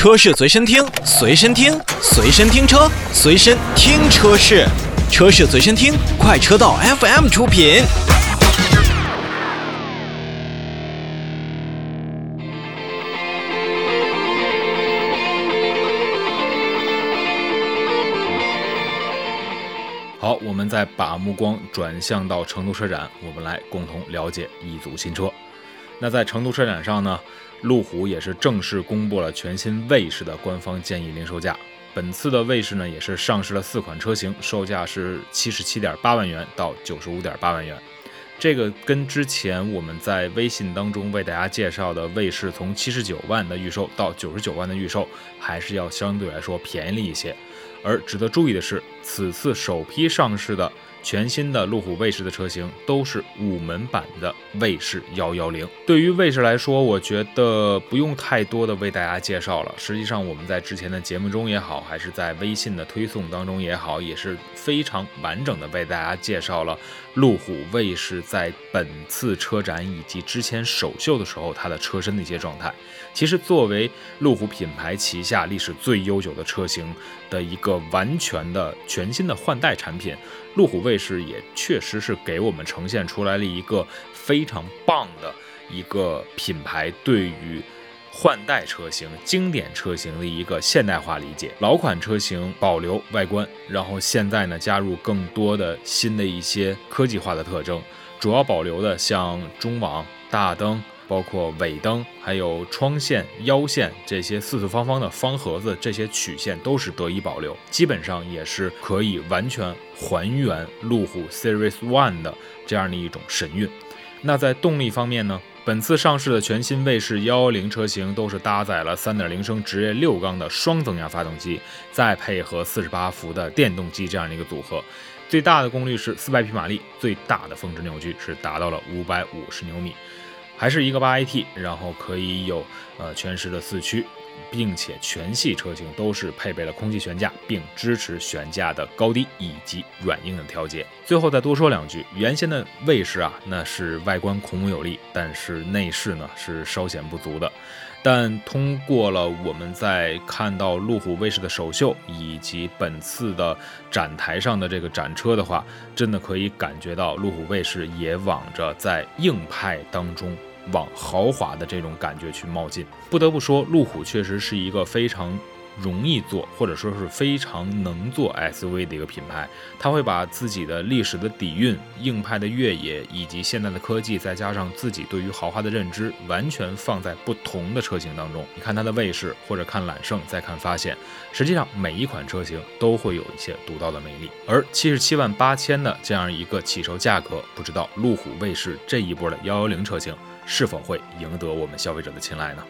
车市随身听，随身听，随身听车，随身听车市，车市随身听，快车道 FM 出品。好，我们再把目光转向到成都车展，我们来共同了解一组新车。那在成都车展上呢，路虎也是正式公布了全新卫士的官方建议零售价。本次的卫士呢，也是上市了四款车型，售价是七十七点八万元到九十五点八万元。这个跟之前我们在微信当中为大家介绍的卫士从七十九万的预售到九十九万的预售，还是要相对来说便宜了一些。而值得注意的是，此次首批上市的。全新的路虎卫士的车型都是五门版的卫士幺幺零。对于卫士来说，我觉得不用太多的为大家介绍了。实际上，我们在之前的节目中也好，还是在微信的推送当中也好，也是非常完整的为大家介绍了路虎卫士在本次车展以及之前首秀的时候它的车身的一些状态。其实，作为路虎品牌旗下历史最悠久的车型的一个完全的全新的换代产品。路虎卫士也确实是给我们呈现出来了一个非常棒的一个品牌对于换代车型、经典车型的一个现代化理解。老款车型保留外观，然后现在呢加入更多的新的一些科技化的特征，主要保留的像中网、大灯。包括尾灯、还有窗线、腰线这些四四方方的方盒子，这些曲线都是得以保留，基本上也是可以完全还原路虎 Series One 的这样的一种神韵。那在动力方面呢？本次上市的全新卫士幺幺零车型都是搭载了三点零升直列六缸的双增压发动机，再配合四十八伏的电动机这样的一个组合，最大的功率是四百匹马力，最大的峰值扭矩是达到了五百五十牛米。还是一个八 AT，然后可以有呃全时的四驱，并且全系车型都是配备了空气悬架，并支持悬架的高低以及软硬的调节。最后再多说两句，原先的卫士啊，那是外观孔武有力，但是内饰呢是稍显不足的。但通过了我们在看到路虎卫士的首秀以及本次的展台上的这个展车的话，真的可以感觉到路虎卫士也往着在硬派当中。往豪华的这种感觉去冒进，不得不说，路虎确实是一个非常容易做，或者说是非常能做 SUV 的一个品牌。它会把自己的历史的底蕴、硬派的越野以及现代的科技，再加上自己对于豪华的认知，完全放在不同的车型当中。你看它的卫士，或者看揽胜，再看发现，实际上每一款车型都会有一些独到的魅力。而七十七万八千的这样一个起售价格，不知道路虎卫士这一波的幺幺零车型。是否会赢得我们消费者的青睐呢？